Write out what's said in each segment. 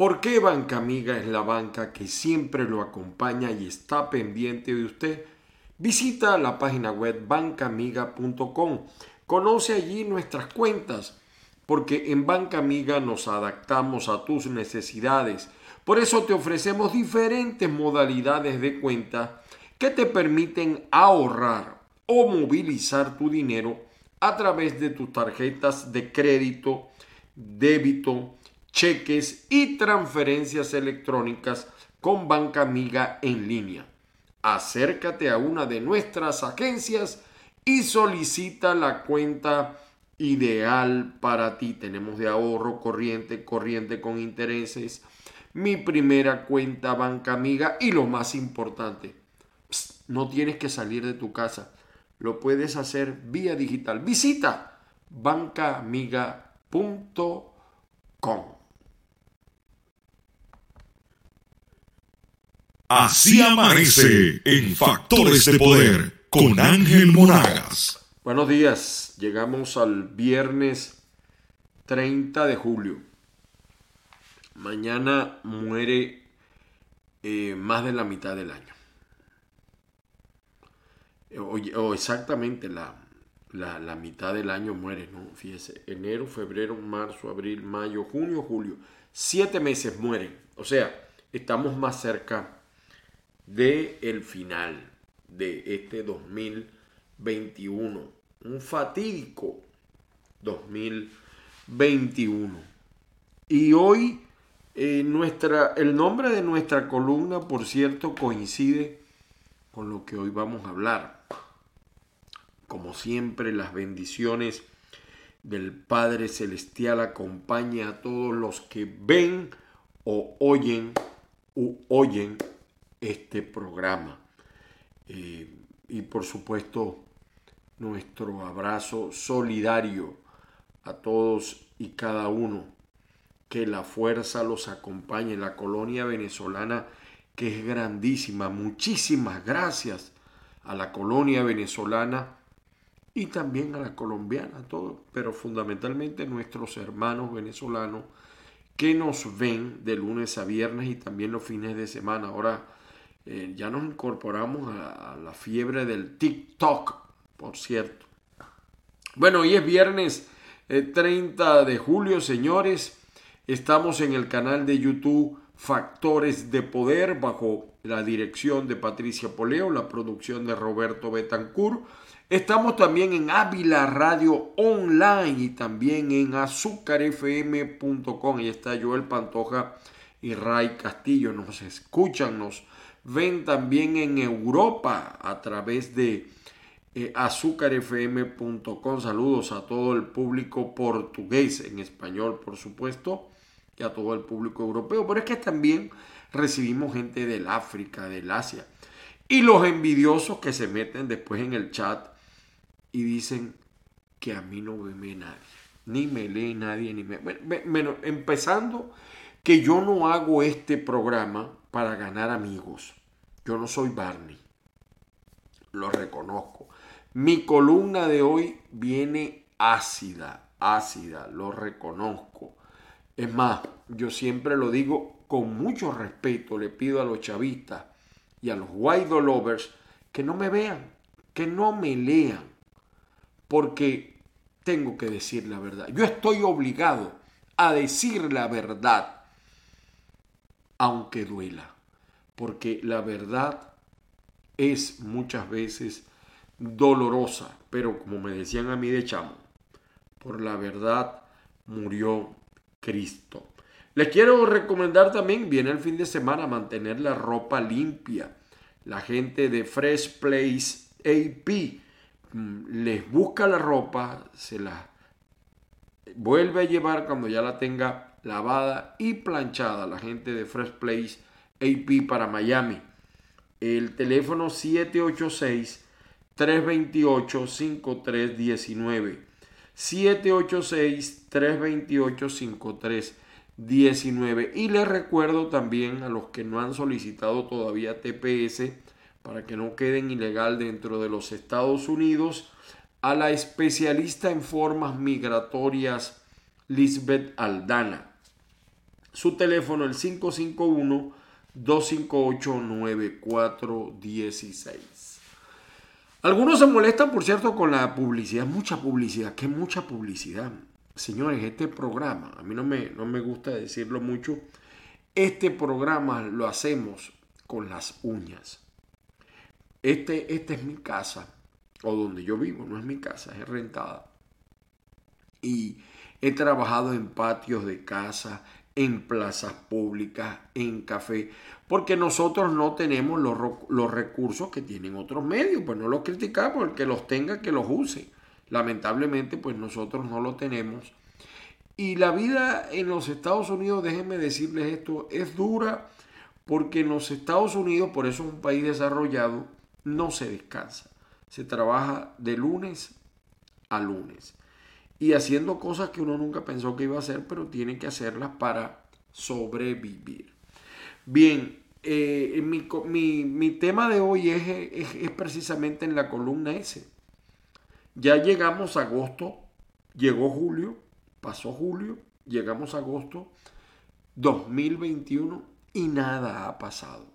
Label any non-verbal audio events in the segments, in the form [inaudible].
¿Por qué Banca Amiga es la banca que siempre lo acompaña y está pendiente de usted? Visita la página web bancamiga.com. Conoce allí nuestras cuentas, porque en Banca Amiga nos adaptamos a tus necesidades. Por eso te ofrecemos diferentes modalidades de cuenta que te permiten ahorrar o movilizar tu dinero a través de tus tarjetas de crédito, débito, cheques y transferencias electrónicas con Banca Amiga en línea. Acércate a una de nuestras agencias y solicita la cuenta ideal para ti. Tenemos de ahorro corriente, corriente con intereses, mi primera cuenta Banca Amiga y lo más importante, no tienes que salir de tu casa. Lo puedes hacer vía digital. Visita bancaamiga.com. Así amanece en Factores de Poder con Ángel Monagas. Buenos días, llegamos al viernes 30 de julio. Mañana muere eh, más de la mitad del año. O, exactamente la, la, la, mitad del año muere, ¿no? Fíjese, enero, febrero, marzo, abril, mayo, junio, julio. Siete meses mueren. O sea, estamos más cerca de el final de este 2021. Un fatídico 2021. Y hoy eh, nuestra, el nombre de nuestra columna, por cierto, coincide con lo que hoy vamos a hablar. Como siempre, las bendiciones del Padre Celestial acompaña a todos los que ven o oyen o oyen este programa. Eh, y por supuesto, nuestro abrazo solidario a todos y cada uno. Que la fuerza los acompañe. La colonia venezolana que es grandísima. Muchísimas gracias a la colonia venezolana y también a la colombiana, todo, pero fundamentalmente nuestros hermanos venezolanos que nos ven de lunes a viernes y también los fines de semana. Ahora eh, ya nos incorporamos a, la fiebre del TikTok, por cierto. Bueno, hoy es viernes 30 eh, de julio, señores. Estamos en el canal de YouTube Factores de Poder bajo la dirección de Patricia Poleo, la producción de Roberto Betancourt. Estamos también en Ávila Radio Online y también en azúcarfm.com. Ahí está Joel Pantoja y Ray Castillo. Nos escuchan, nos ven también en Europa a través de eh, azúcarfm.com. Saludos a todo el público portugués, en español por supuesto, y a todo el público europeo. Pero es que también recibimos gente del África, del Asia. Y los envidiosos que se meten después en el chat y dicen que a mí no me ve nadie. Ni me lee nadie, ni me... Bueno, empezando que yo no hago este programa para ganar amigos. Yo no soy Barney. Lo reconozco. Mi columna de hoy viene ácida, ácida, lo reconozco. Es más, yo siempre lo digo con mucho respeto, le pido a los chavistas y a los white lovers que no me vean, que no me lean, porque tengo que decir la verdad. Yo estoy obligado a decir la verdad aunque duela, porque la verdad es muchas veces dolorosa, pero como me decían a mí de chamo, por la verdad murió Cristo. Les quiero recomendar también, viene el fin de semana, mantener la ropa limpia. La gente de Fresh Place AP mm, les busca la ropa, se la vuelve a llevar cuando ya la tenga lavada y planchada. La gente de Fresh Place AP para Miami. El teléfono 786-328-5319. 786-328-5319. Y les recuerdo también a los que no han solicitado todavía TPS para que no queden ilegal dentro de los Estados Unidos, a la especialista en formas migratorias Lisbeth Aldana Su teléfono el 551-258-9416. Algunos se molestan, por cierto, con la publicidad. Mucha publicidad. ¿Qué mucha publicidad? Señores, este programa, a mí no me, no me gusta decirlo mucho, este programa lo hacemos con las uñas. Este, esta es mi casa, o donde yo vivo, no es mi casa, es rentada. Y he trabajado en patios de casa, en plazas públicas, en café, porque nosotros no tenemos los, los, recursos que tienen otros medios, pues no los criticamos, el que los tenga, que los use. Lamentablemente, pues nosotros no lo tenemos. Y la vida en los Estados Unidos, déjenme decirles esto, es dura porque en los Estados Unidos, por eso es un país desarrollado, no se descansa. Se trabaja de lunes a lunes. Y haciendo cosas que uno nunca pensó que iba a hacer, pero tiene que hacerlas para sobrevivir. Bien, eh, mi, tema de hoy es, es, precisamente en la columna S. Ya llegamos a agosto, llegó julio, pasó julio, llegamos a agosto 2021 y nada ha pasado.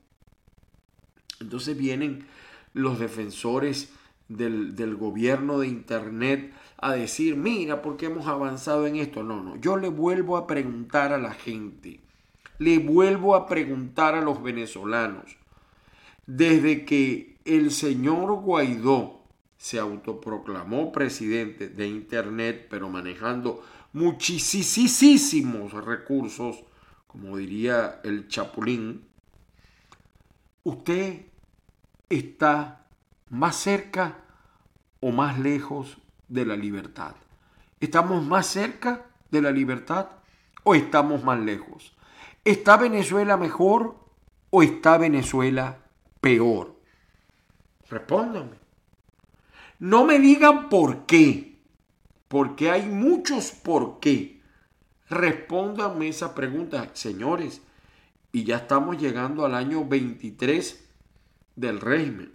Entonces vienen los defensores del, del, gobierno de Internet a decir, mira, ¿por qué hemos avanzado en esto? No, no, yo le vuelvo a preguntar a la gente, le vuelvo a preguntar a los venezolanos, desde que el señor Guaidó se autoproclamó presidente de Internet, pero manejando muchísimos recursos, como diría el Chapulín, usted está más cerca o más lejos de la libertad. ¿Estamos más cerca de la libertad o estamos más lejos? ¿Está Venezuela mejor o está Venezuela peor? Respóndanme. No me digan por qué, porque hay muchos por qué. Respóndanme esa pregunta, señores. Y ya estamos llegando al año 23 del régimen.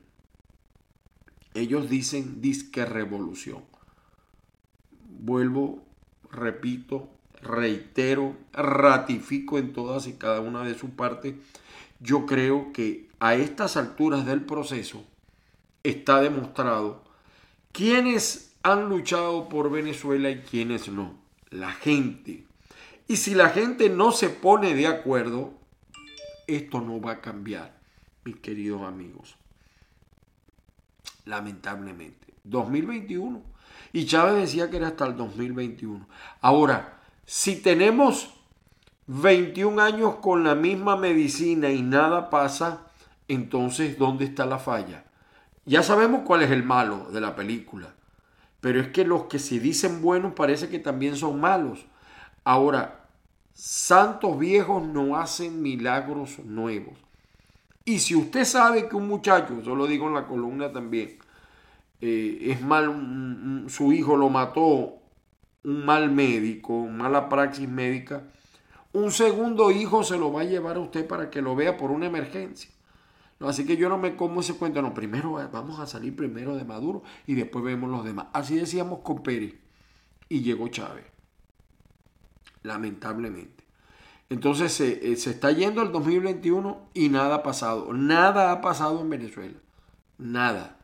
Ellos dicen disque revolución vuelvo, repito, reitero, ratifico en todas y cada una de sus partes, yo creo que a estas alturas del proceso está demostrado quiénes han luchado por Venezuela y quiénes no. La gente. Y si la gente no se pone de acuerdo, esto no va a cambiar, mis queridos amigos. Lamentablemente. 2021 y Chávez decía que era hasta el 2021. Ahora, si tenemos 21 años con la misma medicina y nada pasa, entonces ¿dónde está la falla? Ya sabemos cuál es el malo de la película, pero es que los que se dicen buenos parece que también son malos. Ahora, santos viejos no hacen milagros nuevos. Y si usted sabe que un muchacho, yo lo digo en la columna también, eh, es mal, su hijo lo mató un mal médico, mala praxis médica, un segundo hijo se lo va a llevar a usted para que lo vea por una emergencia. así que yo no me como ese cuento, no, primero vamos a salir primero de Maduro y después vemos los demás. Así decíamos con Pérez y llegó Chávez, lamentablemente. Entonces se, eh, se está yendo el 2021 y nada ha pasado, nada ha pasado en Venezuela, nada.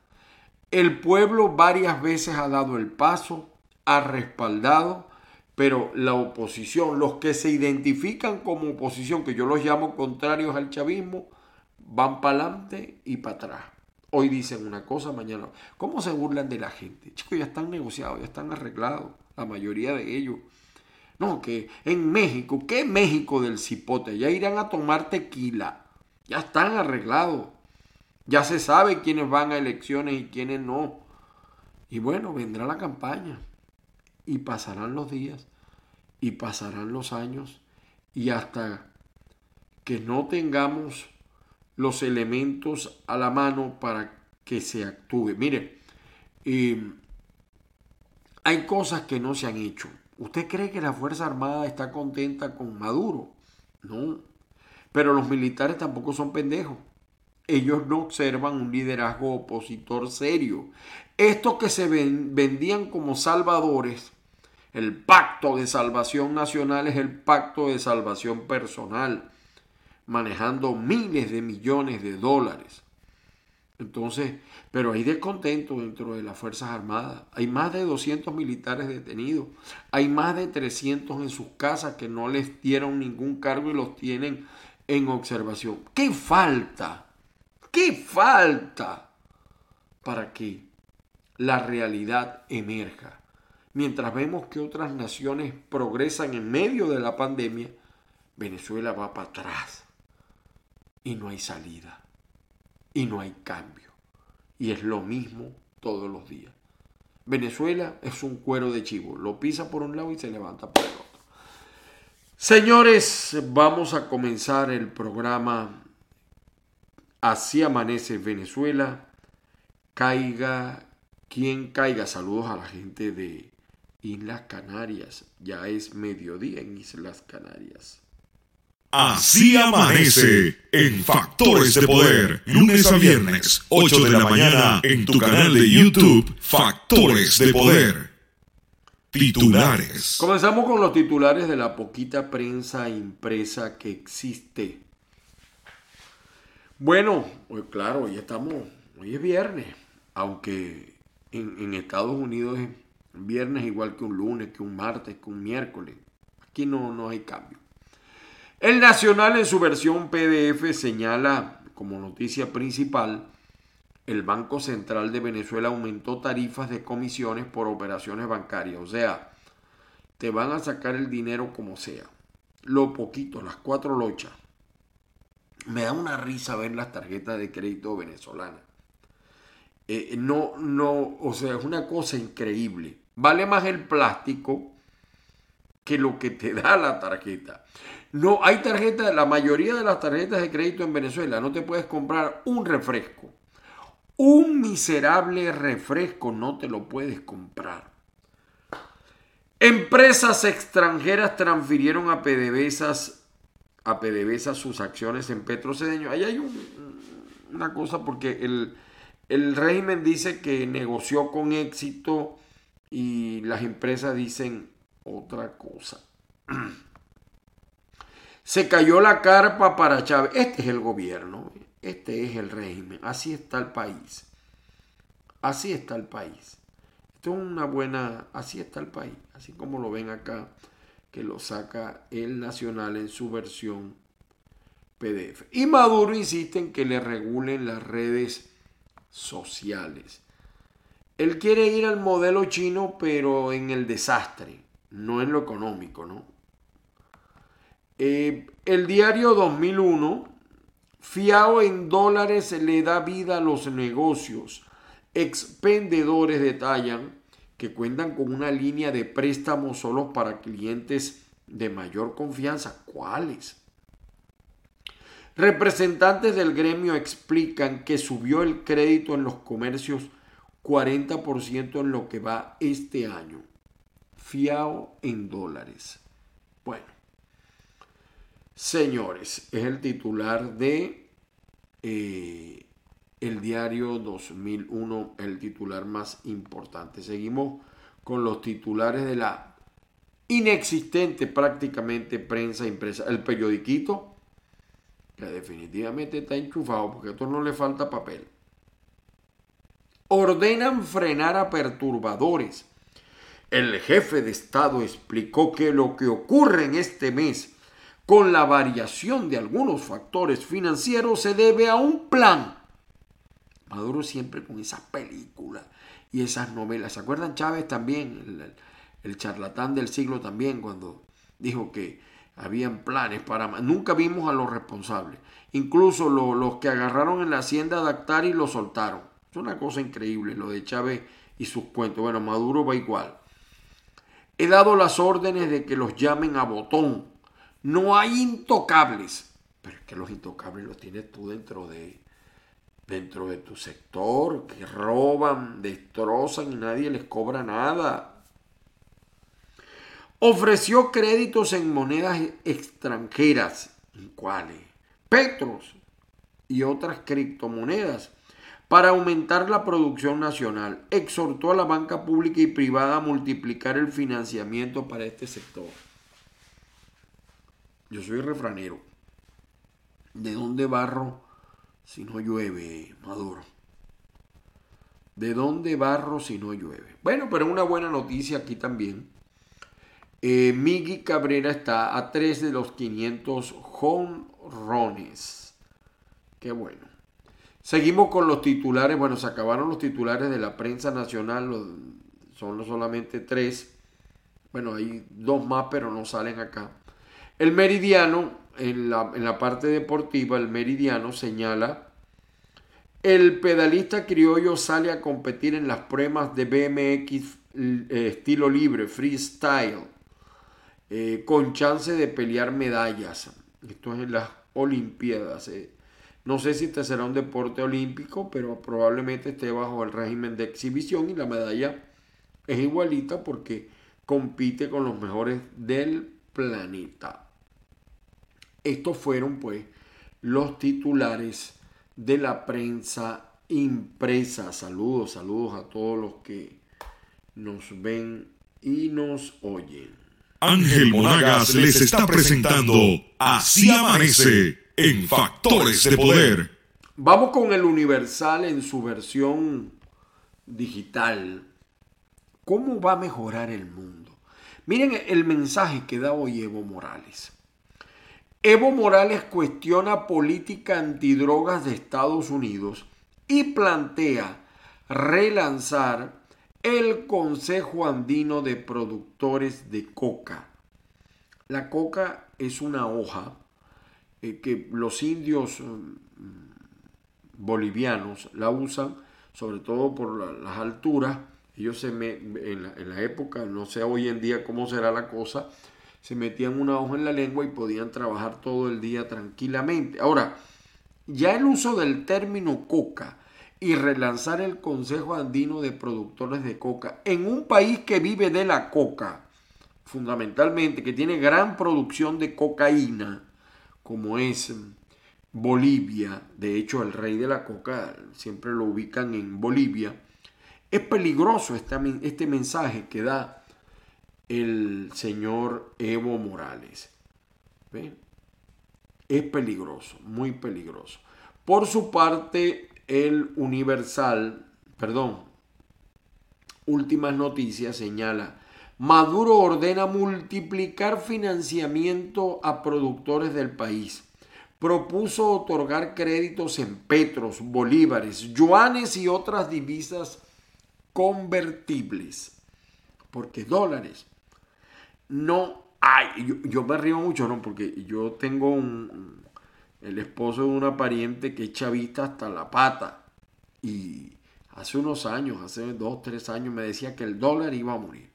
El pueblo varias veces ha dado el paso, ha respaldado, pero la oposición, los que se identifican como oposición, que yo los llamo contrarios al chavismo, van para adelante y para atrás. Hoy dicen una cosa, mañana. ¿Cómo se burlan de la gente? Chicos, ya están negociados, ya están arreglados, la mayoría de ellos. No, que en México, ¿qué México del cipote? Ya irán a tomar tequila. Ya están arreglados. Ya se sabe quiénes van a elecciones y quiénes no. Y bueno, vendrá la campaña y pasarán los días y pasarán los años y hasta que no tengamos los elementos a la mano para que se actúe. Mire, eh, hay cosas que no se han hecho. ¿Usted cree que la Fuerza Armada está contenta con Maduro? No. Pero los militares tampoco son pendejos ellos no observan un liderazgo opositor serio. Estos que se vendían como salvadores, El pacto de salvación nacional es el pacto de salvación personal, manejando miles de millones de dólares. Entonces, pero hay descontento dentro de las Fuerzas Armadas. Hay más de 200 militares detenidos. Hay más de 300 en sus casas que no les dieron ningún cargo y los tienen en observación. ¿Qué falta? ¿Qué falta para que la realidad emerja? Mientras vemos que otras naciones progresan en medio de la pandemia, Venezuela va para atrás y no hay salida y no hay cambio. Y es lo mismo todos los días. Venezuela es un cuero de chivo, lo pisa por un lado y se levanta por el otro. Señores, vamos a comenzar el programa Así amanece Venezuela. Caiga quien caiga. Saludos a la gente de Islas Canarias. Ya es mediodía en Islas Canarias. Así amanece en Factores de Poder, lunes a viernes, 8 de la mañana, en tu canal de YouTube, Factores de Poder. Titulares. Comenzamos con los titulares de la poquita prensa impresa que existe. Bueno, pues claro, hoy estamos, hoy es viernes, aunque en, Estados Unidos es viernes igual que un lunes, que un martes, que un miércoles. Aquí no, no hay cambio. El Nacional en su versión PDF señala como noticia principal el Banco Central de Venezuela aumentó tarifas de comisiones por operaciones bancarias. O sea, te van a sacar el dinero como sea. Lo poquito, las cuatro lochas. Me da una risa ver las tarjetas de crédito venezolanas. Eh, no, no, o sea, es una cosa increíble. Vale más el plástico que lo que te [laughs] da la tarjeta. No, hay tarjetas, la mayoría de las tarjetas de crédito en Venezuela no te puedes comprar un refresco un miserable refresco no te lo puedes comprar. Empresas extranjeras transfirieron a PDVSA, a PDVSA sus acciones en Petrocedeño. Ahí hay una cosa porque el, el régimen dice que negoció con éxito y las empresas dicen otra cosa. [clears throat] Se cayó la carpa para Chávez. Este es el gobierno. Este es el régimen. Así está el país. Así está el país. Esto es una buena... Así está el país. Así como lo ven acá, que lo saca el Nacional en su versión PDF. Y Maduro insiste en que le regulen las redes sociales. Él quiere ir al modelo chino, pero en el desastre, no en lo económico, ¿no? Eh, el diario 2001 Fiado en dólares le da vida a los negocios. Expendedores detallan que cuentan con una línea de préstamos solo para clientes de mayor confianza. ¿Cuáles? Representantes del gremio explican que subió el crédito en los comercios 40% en lo que va este año. Fiado en dólares. Bueno, Señores, es el titular de eh, el diario 2001, el titular más importante. Seguimos con los titulares de la inexistente prácticamente prensa impresa. El periodiquito, que definitivamente está enchufado porque a esto no le falta papel. Ordenan frenar a perturbadores. El jefe de Estado explicó que lo que ocurre en este mes con la variación de algunos factores financieros se debe a un plan. Maduro siempre con esa película y esas novelas. ¿Se acuerdan Chávez también? El, charlatán del siglo también cuando dijo que habían planes para... Nunca vimos a los responsables. Incluso los que agarraron en la hacienda de Actar y lo soltaron. Es una cosa increíble lo de Chávez y sus cuentos. Bueno, Maduro va igual. He dado las órdenes de que los llamen a botón no hay intocables. Pero es que los intocables los tienes tú dentro de, dentro de tu sector, que roban, destrozan y nadie les cobra nada. Ofreció créditos en monedas extranjeras. ¿En cuáles? Petros y otras criptomonedas para aumentar la producción nacional. Exhortó a la banca pública y privada a multiplicar el financiamiento para este sector. Yo soy refranero. ¿De dónde barro si no llueve, Maduro? ¿De dónde barro si no llueve? Bueno, pero una buena noticia aquí también. Eh, Miggy Cabrera está a 3 de los 500 jonrones. Qué bueno. Seguimos con los titulares. Bueno, se acabaron los titulares de la prensa nacional. Son solamente tres. Bueno, hay dos más, pero no salen acá. El meridiano, en la, en la parte deportiva, el meridiano señala, el pedalista criollo sale a competir en las pruebas de BMX eh, estilo libre, freestyle, eh, con chance de pelear medallas. Esto es en las Olimpiadas. Eh. No sé si este será un deporte olímpico, pero probablemente esté bajo el régimen de exhibición y la medalla es igualita porque compite con los mejores del planeta. Estos fueron pues los titulares de la prensa impresa. Saludos, saludos a todos los que nos ven y nos oyen. Ángel Monagas les está presentando Así amanece en Factores de Poder. Vamos con el Universal en su versión digital. ¿Cómo va a mejorar el mundo? Miren el mensaje que da hoy Evo Morales. Evo Morales cuestiona política antidrogas de Estados Unidos y plantea relanzar el Consejo Andino de Productores de Coca. La coca es una hoja eh, que los indios mm, bolivianos la usan, sobre todo por las alturas. Ellos en la época, no sé hoy en día cómo será la cosa, se metían una hoja en la lengua y podían trabajar todo el día tranquilamente. Ahora, ya el uso del término coca y relanzar el Consejo Andino de Productores de Coca en un país que vive de la coca, fundamentalmente, que tiene gran producción de cocaína, como es Bolivia, de hecho el rey de la coca siempre lo ubican en Bolivia, es peligroso este, este mensaje que da el señor Evo Morales. Es peligroso, muy peligroso. Por su parte, el Universal, perdón, últimas noticias señala, Maduro ordena multiplicar financiamiento a productores del país. Propuso otorgar créditos en petros, bolívares, yuanes y otras divisas convertibles. Porque dólares no hay. Yo, me río mucho, ¿no? Porque yo tengo un, el esposo de una pariente que es chavista hasta la pata. Y hace unos años, hace dos, tres años, me decía que el dólar iba a morir.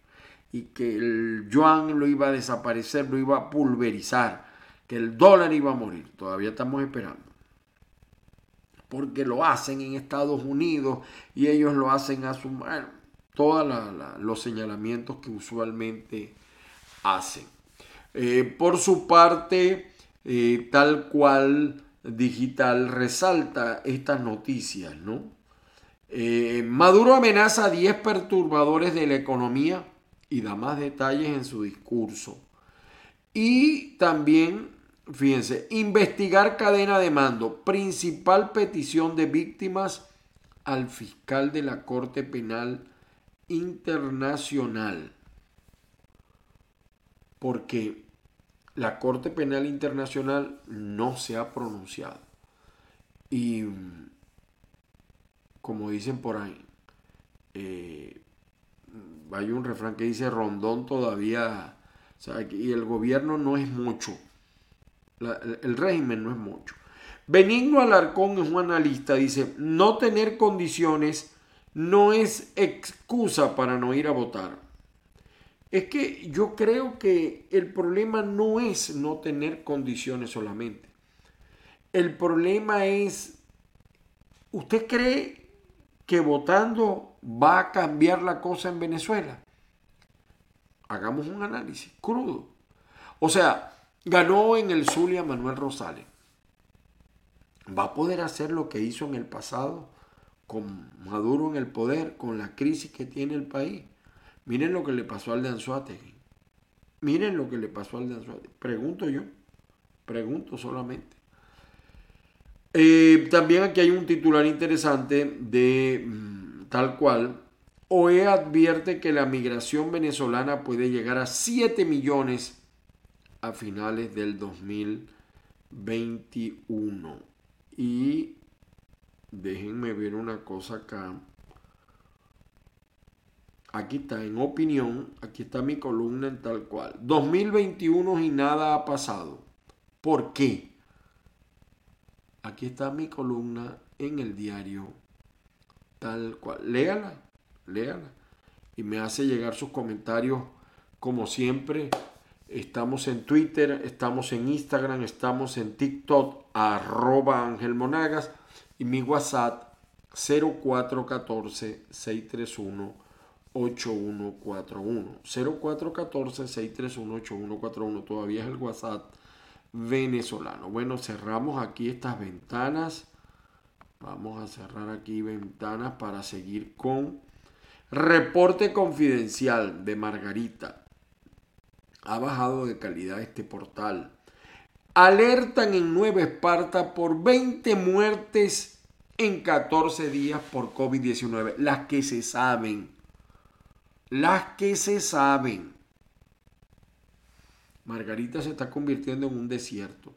Y que el yuan lo iba a desaparecer, lo iba a pulverizar. Que el dólar iba a morir. Todavía estamos esperando. Porque lo hacen en Estados Unidos y ellos lo hacen a su... Bueno, todos los señalamientos que usualmente hacen. Eh, por su parte, eh, tal cual digital resalta estas noticias, ¿no? Eh, Maduro amenaza a 10 perturbadores de la economía y da más detalles en su discurso. Y también, fíjense, investigar cadena de mando, principal petición de víctimas al fiscal de la Corte Penal Internacional porque la Corte Penal Internacional no se ha pronunciado. Y como dicen por ahí, eh, hay un refrán que dice Rondón todavía, y el gobierno no es mucho, el régimen no es mucho. Benigno Alarcón es un analista, dice, no tener condiciones no es excusa para no ir a votar. Es que yo creo que el problema no es no tener condiciones solamente. El problema es, ¿usted cree que votando va a cambiar la cosa en Venezuela? Hagamos un análisis crudo. O sea, ganó en el Zulia Manuel Rosales. ¿Va a poder hacer lo que hizo en el pasado con Maduro en el poder, con la crisis que tiene el país. Miren lo que le pasó al de Anzuategui. Miren lo que le pasó al de Anzuategui. Pregunto yo, pregunto solamente. Eh, también aquí hay un titular interesante de mm, tal cual. OE advierte que la migración venezolana puede llegar a 7 millones a finales del 2021. Y déjenme ver una cosa acá. Aquí está, en opinión, aquí está mi columna en tal cual. 2021 y nada ha pasado. ¿Por qué? Aquí está mi columna en el diario tal cual. Léala, léala. Y me hace llegar sus comentarios como siempre. Estamos en Twitter, estamos en Instagram, estamos en TikTok, arroba Ángel Monagas y mi WhatsApp 0414-631. 8141 0414-631-8141 todavía es el WhatsApp venezolano. Bueno, cerramos aquí estas ventanas. Vamos a cerrar aquí ventanas para seguir con reporte confidencial de Margarita. Ha bajado de calidad este portal. Alertan en Nueva Esparta por 20 muertes en 14 días por COVID-19. Las que se saben. Las que se saben. Margarita se está convirtiendo en un desierto.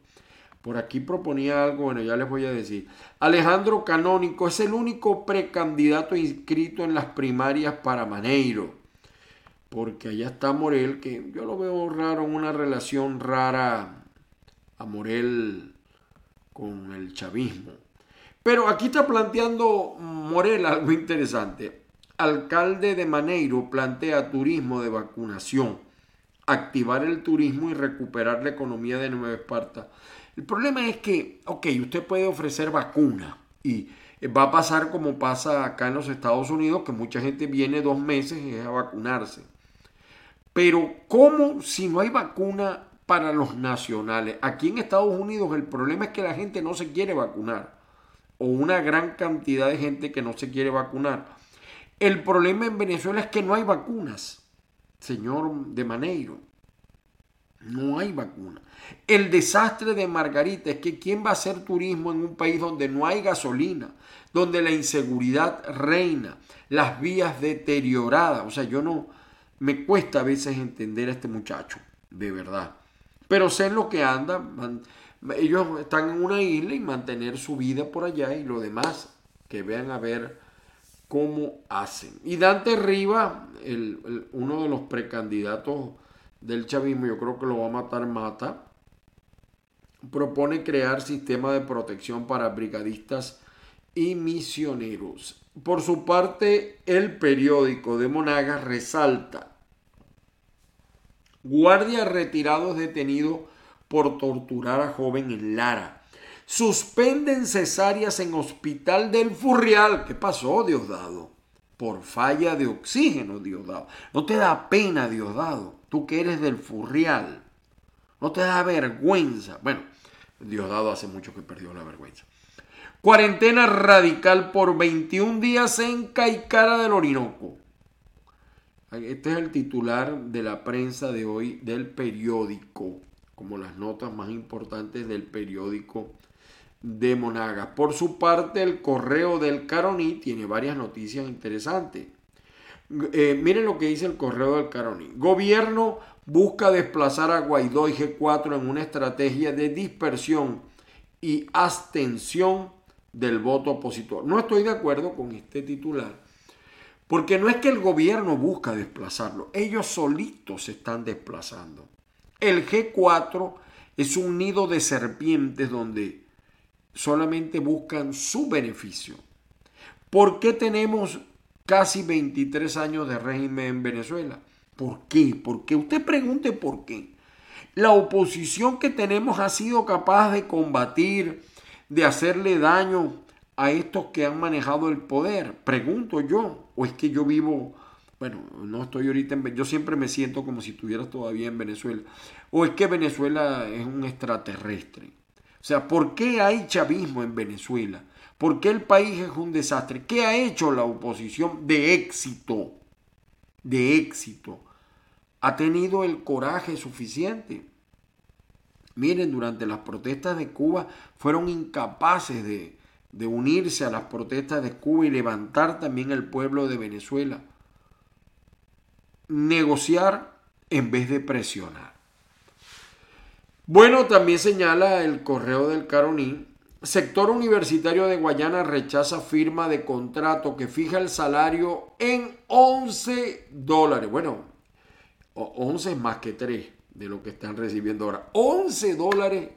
Por aquí proponía algo, bueno, ya les voy a decir. Alejandro Canónico es el único precandidato inscrito en las primarias para Maneiro. Porque allá está Morel, que yo lo veo raro, una relación rara a Morel con el chavismo. Pero aquí está planteando Morel algo interesante. Alcalde de Maneiro plantea turismo de vacunación activar el turismo y recuperar la economía de Nueva Esparta. El problema es que, ok, usted puede ofrecer vacuna y va a pasar como pasa acá en los Estados Unidos, que mucha gente viene dos meses a vacunarse. Pero ¿cómo si no hay vacuna para los nacionales? Aquí en Estados Unidos el problema es que la gente no se quiere vacunar. O una gran cantidad de gente que no se quiere vacunar. El problema en Venezuela es que no hay vacunas señor de Maneiro. No hay vacuna. El desastre de Margarita es que ¿quién va a hacer turismo en un país donde no hay gasolina, donde la inseguridad reina, las vías deterioradas? O sea, yo no, me cuesta a veces entender a este muchacho, de verdad. Pero sé en lo que anda. Ellos están en una isla y mantener su vida por allá y lo demás, que vean a ver cómo hacen. Y Dante Riva, uno de los precandidatos del chavismo, yo creo que lo va a matar Mata, propone crear sistema de protección para brigadistas y misioneros. Por su parte, el periódico de Monagas resalta guardia retirado detenido por torturar a joven en Lara. Suspenden cesáreas en hospital del Furrial. ¿Qué pasó, Diosdado? Por falla de oxígeno, Diosdado. No te da pena, Diosdado. Tú que eres del Furrial. No te da vergüenza. Bueno, Diosdado hace mucho que perdió la vergüenza. Cuarentena radical por 21 días en Caicara del Orinoco. Este es el titular de la prensa de hoy del periódico, como las notas más importantes del periódico de Monagas. Por su parte, el correo del Caroní tiene varias noticias interesantes. Eh, miren lo que dice el correo del Caroní. Gobierno busca desplazar a Guaidó y G4 en una estrategia de dispersión y abstención del voto opositor. No estoy de acuerdo con este titular, porque no es que el gobierno busca desplazarlo, ellos solitos se están desplazando. El G4 es un nido de serpientes donde solamente buscan su beneficio. ¿Por qué tenemos casi 23 años de régimen en Venezuela? ¿Por qué? Porque usted pregunte por qué. La oposición que tenemos ha sido capaz de combatir, de hacerle daño a estos que han manejado el poder. Pregunto yo, o es que yo vivo, bueno, no estoy ahorita en, yo siempre me siento como si estuviera todavía en Venezuela, o es que Venezuela es un extraterrestre. O sea, ¿por qué hay chavismo en Venezuela? ¿Por qué el país es un desastre? ¿Qué ha hecho la oposición de éxito? De éxito. ¿Ha tenido el coraje suficiente? Miren, durante las protestas de Cuba fueron incapaces de, de unirse a las protestas de Cuba y levantar también el pueblo de Venezuela. Negociar en vez de presionar. Bueno, también señala el correo del Caroní, sector universitario de Guayana rechaza firma de contrato que fija el salario en 11 dólares. Bueno, 11 es más que 3 de lo que están recibiendo ahora. 11 dólares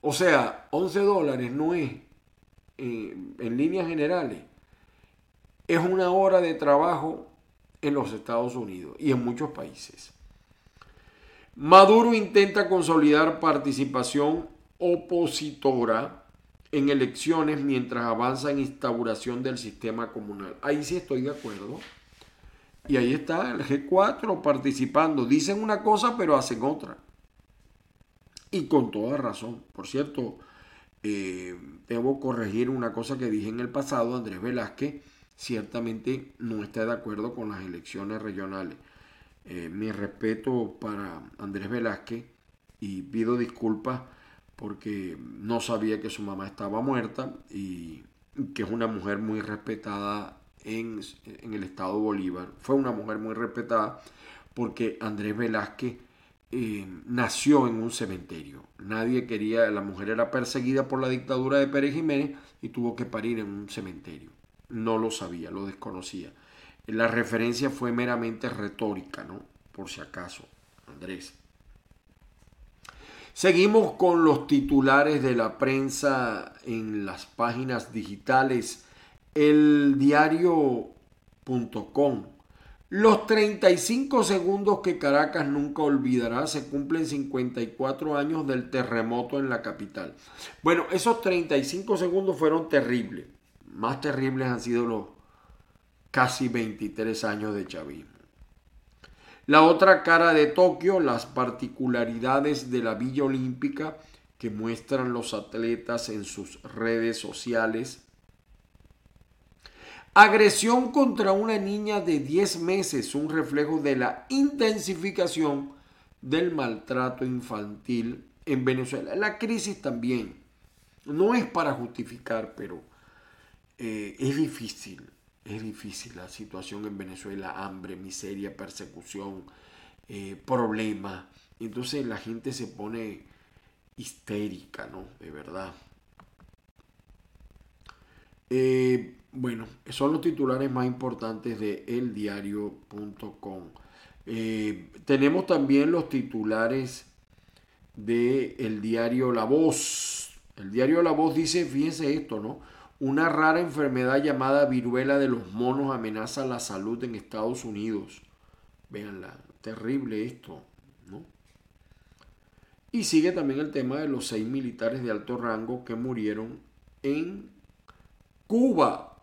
O sea, 11 dólares no es, eh, en líneas generales, es una hora de trabajo en los Estados Unidos y en muchos países. Maduro intenta consolidar participación opositora en elecciones mientras avanza en instauración del sistema comunal. Ahí sí estoy de acuerdo. Y ahí está el G4 participando. Dicen una cosa pero hacen otra. Y con toda razón. Por cierto, eh, debo corregir una cosa que dije en el pasado. Andrés Velázquez ciertamente no está de acuerdo con las elecciones regionales. Eh, mi respeto para Andrés Velázquez y pido disculpas porque no sabía que su mamá estaba muerta y que es una mujer muy respetada en, el estado Bolívar. Fue una mujer muy respetada porque Andrés Velázquez eh, nació en un cementerio. Nadie quería, la mujer era perseguida por la dictadura de Pérez Jiménez y tuvo que parir en un cementerio. No lo sabía, lo desconocía. La referencia fue meramente retórica, ¿no? Por si acaso, Andrés. Seguimos con los titulares de la prensa en las páginas digitales. El diario.com los 35 segundos que Caracas nunca olvidará se cumplen 54 años del terremoto en la capital. Bueno, esos 35 segundos fueron terribles. Más terribles han sido los casi 23 años de chavismo. La otra cara de Tokio, las particularidades de la Villa Olímpica que muestran los atletas en sus redes sociales Agresión contra una niña de 10 meses, un reflejo de la intensificación del maltrato infantil en Venezuela. La crisis también no es para justificar, pero eh, es difícil, es difícil la situación en Venezuela, hambre, miseria, persecución, eh, problemas. Entonces la gente se pone histérica, ¿no? De verdad. Eh, bueno, son los titulares más importantes de eldiario.com. Eh, tenemos también los titulares de el diario La Voz. El diario La Voz dice, fíjense esto, ¿no? Una rara enfermedad llamada viruela de los monos amenaza la salud en Estados Unidos. Véanla, terrible esto, ¿no? Y sigue también el tema de los seis militares de alto rango que murieron en Cuba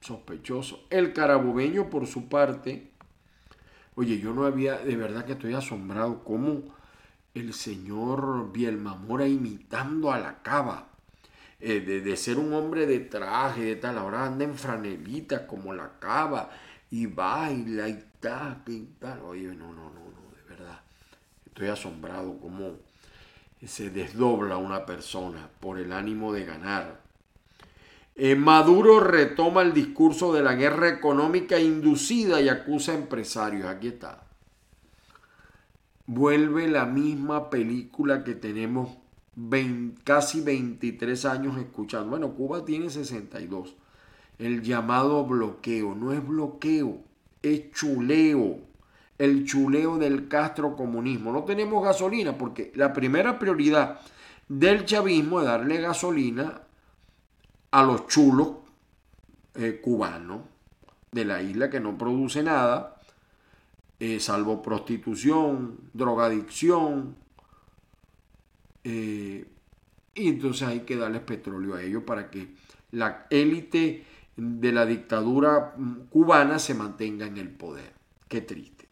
sospechoso. El carabobeño, por su parte, oye, yo no había, de verdad que estoy asombrado cómo el señor Bielmamora imitando a la cava. Eh, de, ser un hombre de traje, de tal, ahora anda en franelita como la cava y baila y tal, y tal. Oye, no, no, no, no, de verdad. Estoy asombrado cómo se desdobla una persona por el ánimo de ganar eh, Maduro retoma el discurso de la guerra económica inducida y acusa a empresarios. Aquí está. Vuelve la misma película que tenemos casi 23 años escuchando. Bueno, Cuba tiene 62. El llamado bloqueo. No es bloqueo, es chuleo. El chuleo del Castro comunismo. No tenemos gasolina porque la primera prioridad del chavismo es darle gasolina a los chulos eh, cubanos de la isla que no produce nada, eh, salvo prostitución, drogadicción, eh, y entonces hay que darles petróleo a ellos para que la élite de la dictadura cubana se mantenga en el poder. Qué triste.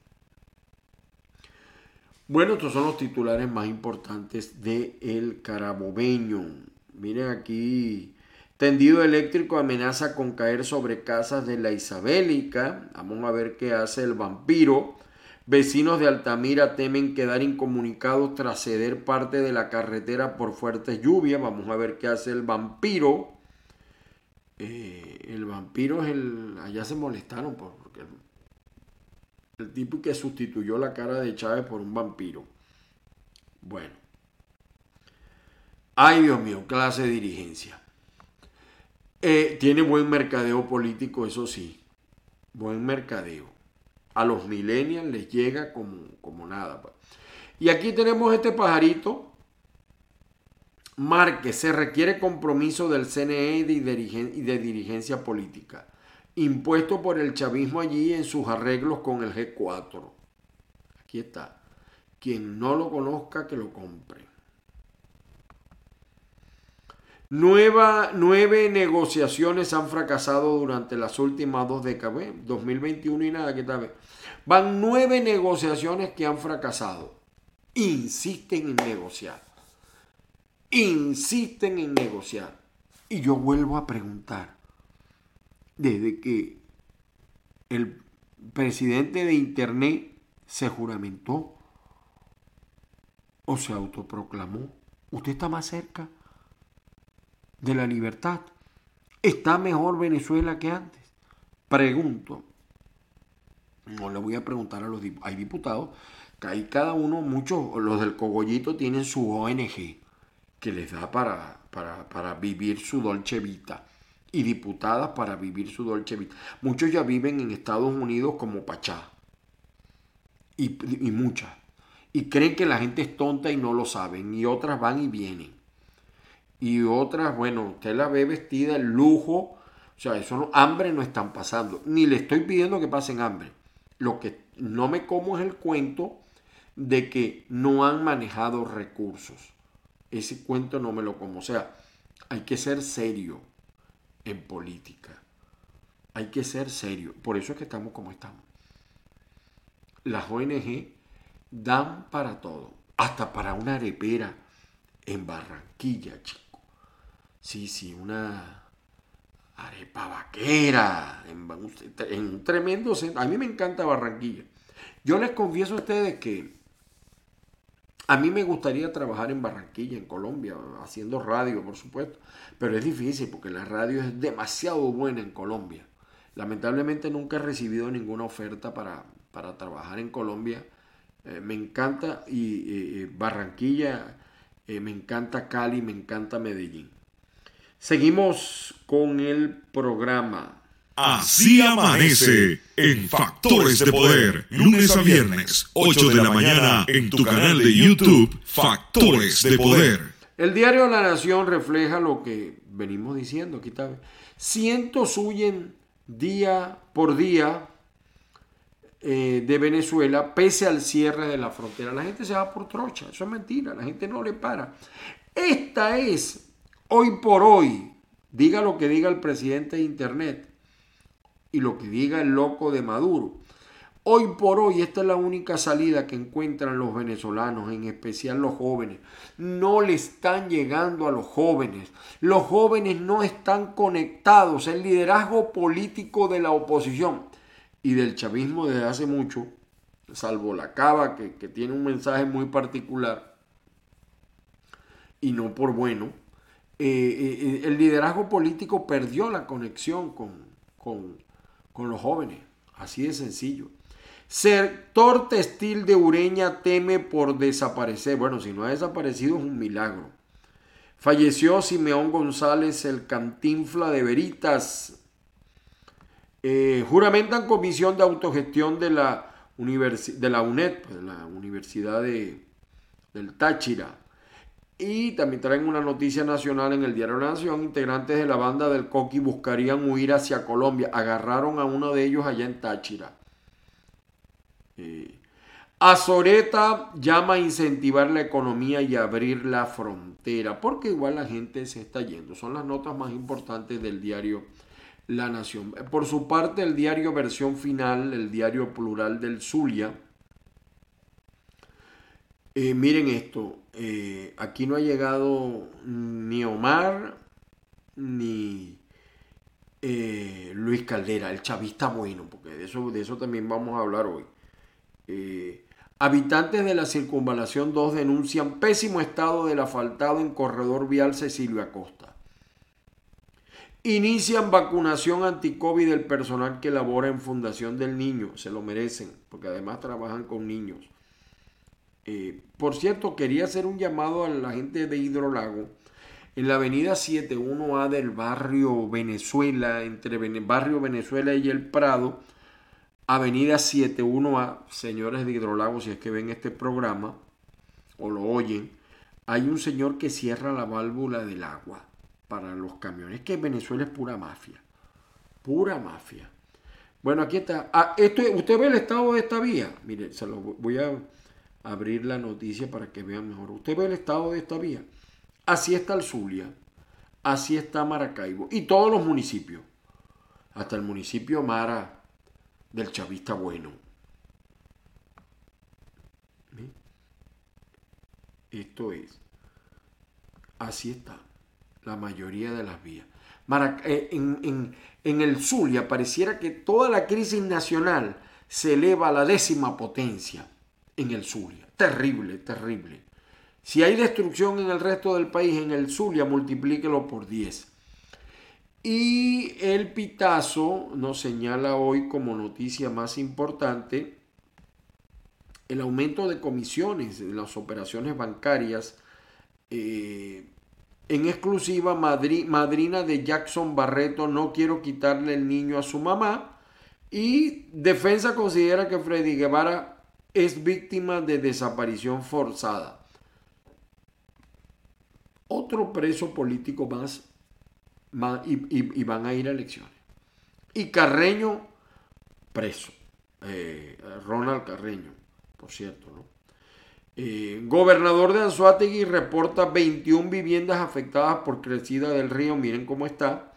Bueno, estos son los titulares más importantes de El Carabobeño. Miren aquí, tendido eléctrico amenaza con caer sobre casas de la Isabélica. Vamos a ver qué hace el vampiro. Vecinos de Altamira temen quedar incomunicados tras ceder parte de la carretera por fuertes lluvias. Vamos a ver qué hace el vampiro. Eh, el vampiro es el... Allá se molestaron porque el tipo que sustituyó la cara de Chávez por un vampiro. Bueno. Ay, Dios mío, clase de dirigencia. Eh, tiene buen mercadeo político, eso sí. Buen mercadeo. A los millennials les llega como, como nada. Pues. Y aquí tenemos este pajarito. Marque, se requiere compromiso del CNE y de dirigencia política impuesto por el chavismo allí en sus arreglos con el G4. Aquí está. Quien no lo conozca, que lo compre. Nueva, nueve negociaciones han fracasado durante las últimas dos décadas. 2021 y nada, ¿qué tal? Van nueve negociaciones que han fracasado. Insisten en negociar. Insisten en negociar. Y yo vuelvo a preguntar desde que el presidente de Internet se juramentó o se autoproclamó. Usted está más cerca de la libertad. ¿Está mejor Venezuela que antes? Pregunto. No le voy a preguntar a los diputados. Hay diputados que hay cada uno, muchos, los del cogollito tienen su ONG que les da para, para, para vivir su dolce vita y diputadas para vivir su dolce vida. Muchos ya viven en Estados Unidos como Pachá. Y, y muchas. Y creen que la gente es tonta y no lo saben. Y otras van y vienen. Y otras, bueno, usted la ve vestida en lujo. O sea, eso no, hambre no están pasando. Ni le estoy pidiendo que pasen hambre. Lo que no me como es el cuento de que no han manejado recursos. Ese cuento no me lo como. O sea, hay que ser serio en política. Hay que ser serio. Por eso es que estamos como estamos. Las ONG dan para todo. Hasta para una arepera en Barranquilla, chico. Sí, sí, una arepa vaquera. En, un tremendo centro. A mí me encanta Barranquilla. Yo les confieso a ustedes que a mí me gustaría trabajar en Barranquilla, en Colombia, haciendo radio, por supuesto, pero es difícil porque la radio es demasiado buena en Colombia. Lamentablemente nunca he recibido ninguna oferta para, para trabajar en Colombia. Eh, me encanta y Barranquilla, eh, me encanta Cali, me encanta Medellín. Seguimos con el programa. Así amanece en Factores de Poder, lunes a viernes, 8 de la mañana, en tu canal de YouTube, Factores de Poder. El diario La Nación refleja lo que venimos diciendo aquí está. Cientos huyen día por día eh, de Venezuela pese al cierre de la frontera. La gente se va por trocha, eso es mentira, la gente no le para. Esta es, hoy por hoy, diga lo que diga el presidente de Internet, y lo que diga el loco de Maduro. Hoy por hoy esta es la única salida que encuentran los venezolanos, en especial los jóvenes. No le están llegando a los jóvenes. Los jóvenes no están conectados. El liderazgo político de la oposición y del chavismo desde hace mucho, salvo la cava que, tiene un mensaje muy particular y no por bueno, eh, eh, el liderazgo político perdió la conexión con, con los jóvenes. Así de sencillo. Sector textil de Ureña teme por desaparecer. Bueno, si no ha desaparecido es un milagro. Falleció Simeón González, el cantinfla de Veritas. Eh, juramentan comisión de autogestión de la, de la UNED, pues, de la Universidad de, del Táchira. Y también traen una noticia nacional en el diario La Nación. Integrantes de la banda del Coqui buscarían huir hacia Colombia. Agarraron a uno de ellos allá en Táchira. Eh, Azoreta llama a incentivar la economía y abrir la frontera. Porque igual la gente se está yendo. Son las notas más importantes del diario La Nación. Por su parte, el diario Versión Final, el diario plural del Zulia Eh, miren esto, eh, aquí no ha llegado ni Omar ni eh, Luis Caldera, el chavista bueno, porque de eso, de eso también vamos a hablar hoy. habitantes de la circunvalación 2 denuncian pésimo estado del asfaltado en corredor vial Cecilio Acosta. Inician vacunación anti-COVID del personal que labora en Fundación del Niño. Se lo merecen, porque además trabajan con niños. Eh, por cierto, quería hacer un llamado a la gente de Hidrolago. En la avenida 71A del barrio Venezuela, entre barrio Venezuela y el Prado, avenida 71A, señores de Hidrolago, si es que ven este programa o lo oyen, hay un señor que cierra la válvula del agua para los camiones. que Venezuela es pura mafia. Pura mafia. Bueno, aquí está. Ah, ¿Usted ve el estado de esta vía? Mire, se lo voy a abrir la noticia para que vean mejor. Usted ve el estado de esta vía. Así está el Zulia, así está Maracaibo y todos los municipios, hasta el municipio Mara del Chavista Bueno. Esto es, así está la mayoría de las vías. Eh, en, en el Zulia pareciera que toda la crisis nacional se eleva a la décima potencia en el Zulia. Terrible, terrible. Si hay destrucción en el resto del país, en el Zulia, multiplíquelo por 10. Y el Pitazo nos señala hoy como noticia más importante el aumento de comisiones en las operaciones bancarias. Eh, en exclusiva, madrina de Jackson Barreto, no quiero quitarle el niño a su mamá. Y Defensa considera que Freddy Guevara es víctima de desaparición forzada. Otro preso político más, y, van a ir a elecciones. Y Carreño preso. Eh, Ronald Carreño, por cierto, ¿no? Eh, gobernador de Anzuategui reporta 21 viviendas afectadas por crecida del río. Miren cómo está.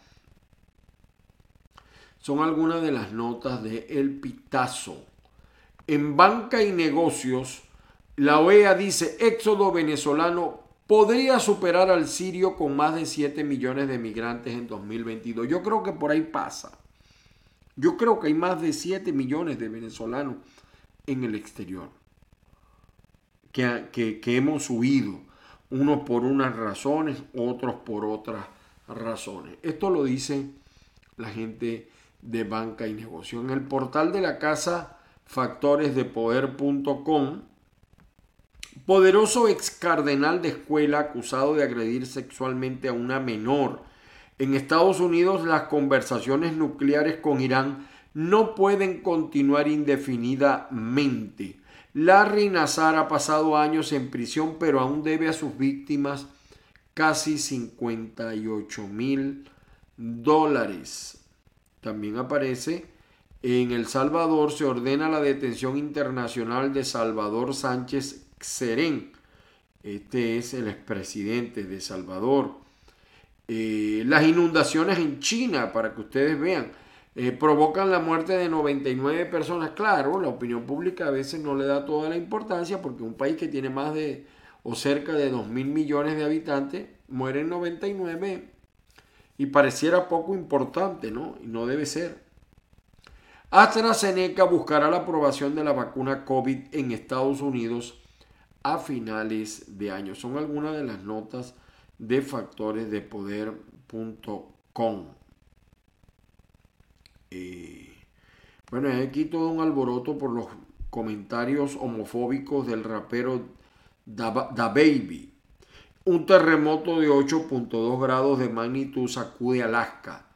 Son algunas de las notas de El Pitazo. En banca y negocios, la OEA dice éxodo venezolano podría superar al sirio con más de 7 millones de migrantes en 2022. Yo creo que por ahí pasa. Yo creo que hay más de 7 millones de venezolanos en el exterior que, que hemos huido, unos por unas razones, otros por otras razones. Esto lo dice la gente de banca y negocio. En el portal de la casa factoresdepoder.com. Poderoso ex cardenal de escuela acusado de agredir sexualmente a una menor. En Estados Unidos las conversaciones nucleares con Irán no pueden continuar indefinidamente. Larry Nazar ha pasado años en prisión, pero aún debe a sus víctimas casi 58 mil dólares. También aparece en El Salvador se ordena la detención internacional de Salvador Sánchez Serén. Este es el expresidente de Salvador. Eh, las inundaciones en China, para que ustedes vean, eh, provocan la muerte de 99 personas. Claro, la opinión pública a veces no le da toda la importancia porque un país que tiene más de o cerca de 2 mil millones de habitantes, mueren 99 y pareciera poco importante, ¿no? Y no debe ser. AstraZeneca buscará la aprobación de la vacuna COVID en Estados Unidos a finales de año. Son algunas de las notas de factores de poder.com. Eh, bueno, aquí todo un alboroto por los comentarios homofóbicos del rapero Da, da Baby. Un terremoto de 8.2 grados de magnitud sacude Alaska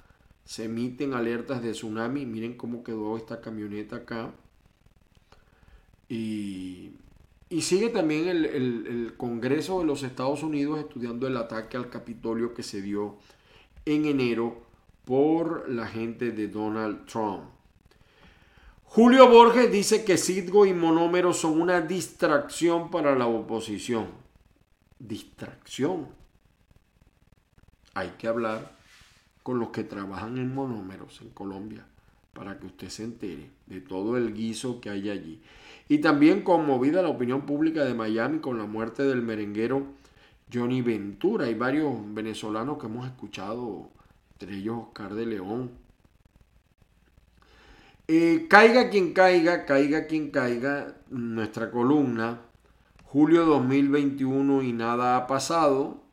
se emiten alertas de tsunami. Miren cómo quedó esta camioneta acá. Y, sigue también el, el, Congreso de los Estados Unidos estudiando el ataque al Capitolio que se dio en enero por la gente de Donald Trump. Julio Borges dice que Citgo y monómeros son una distracción para la oposición. Distracción. Hay que hablar con los que trabajan en monómeros en Colombia para que usted se entere de todo el guiso que hay allí. Y también conmovida la opinión pública de Miami con la muerte del merenguero Johnny Ventura. Hay varios venezolanos que hemos escuchado, entre ellos Oscar de León. Eh, caiga quien caiga, caiga quien caiga, nuestra columna, julio 2021 y nada ha pasado.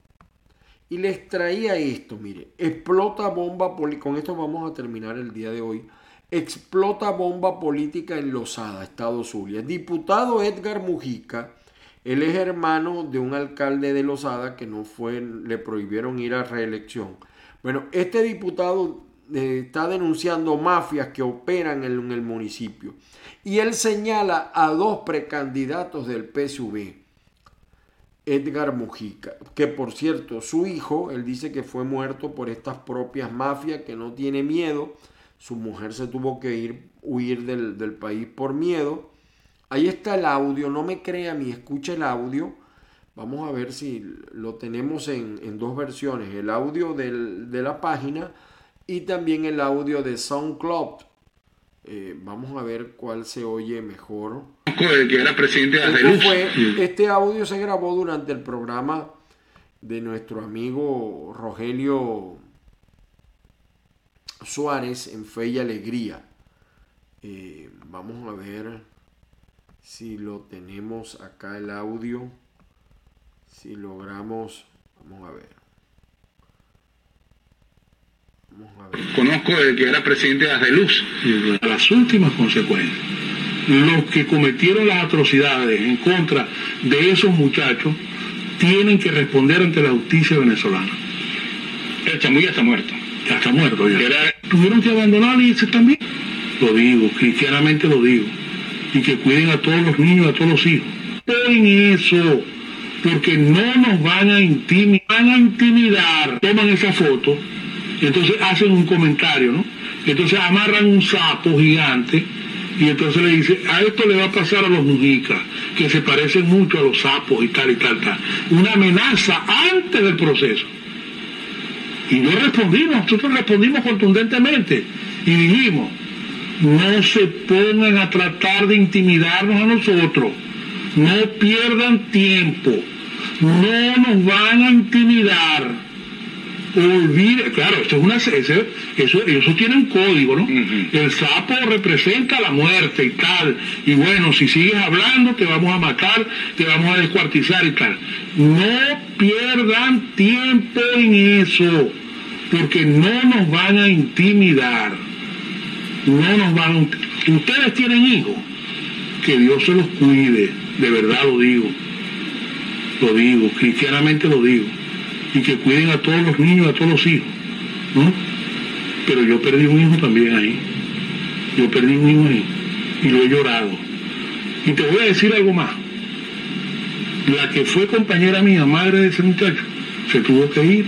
Y les traía esto, mire, explota bomba, con esto vamos a terminar el día de hoy. Explota bomba política en Lozada, Estado Zulia. Diputado Edgar Mujica, él es hermano de un alcalde de Lozada que no fue, le prohibieron ir a reelección. Bueno, este diputado eh, está denunciando mafias que operan en, el municipio. Y él señala a dos precandidatos del PSV. Edgar Mujica, que por cierto, su hijo, él dice que fue muerto por estas propias mafias, que no tiene miedo. Su mujer se tuvo que ir, huir del, del país por miedo. Ahí está el audio, no me crea ni escucha el audio. Vamos a ver si lo tenemos en, dos versiones, el audio de la página y también el audio de SoundCloud. Eh, vamos a ver cuál se oye mejor. que era presidente de este audio se grabó durante el programa de nuestro amigo Rogelio Suárez en Fe y Alegría. Eh, vamos a ver si lo tenemos acá el audio. Si logramos, vamos a ver. Conozco de que era presidente de Adeluz. A las últimas consecuencias. Los que cometieron las atrocidades en contra de esos muchachos tienen que responder ante la justicia venezolana. El chamuy ya está muerto. Ya está muerto ya. Tuvieron que abandonar y ese también. Lo digo, cristianamente lo digo. Y que cuiden a todos los niños, a todos los hijos. En eso, porque no nos van a intimidar, van a intimidar. Toman esa foto entonces hacen un comentario, ¿no? Entonces amarran un sapo gigante y entonces le dice, a esto le va a pasar a los mujicas, que se parecen mucho a los sapos y tal y tal, tal. Una amenaza antes del proceso. Y no respondimos, nosotros respondimos contundentemente y dijimos, no se pongan a tratar de intimidarnos a nosotros, no pierdan tiempo, no nos van a intimidar olvide, claro, esto es una, eso, eso tiene un código, ¿no? El sapo representa la muerte y tal, y bueno, si sigues hablando te vamos a matar, te vamos a descuartizar y tal. No pierdan tiempo en eso, porque no nos van a intimidar, no nos van a... Ustedes tienen hijos, que Dios se los cuide, de verdad lo digo, lo digo, cristianamente lo digo y que cuiden a todos los niños, a todos los hijos. ¿no? Pero yo perdí un hijo también ahí. Yo perdí un hijo ahí y lo he llorado. Y te voy a decir algo más. La que fue compañera mía, madre de ese muchacho, se tuvo que ir.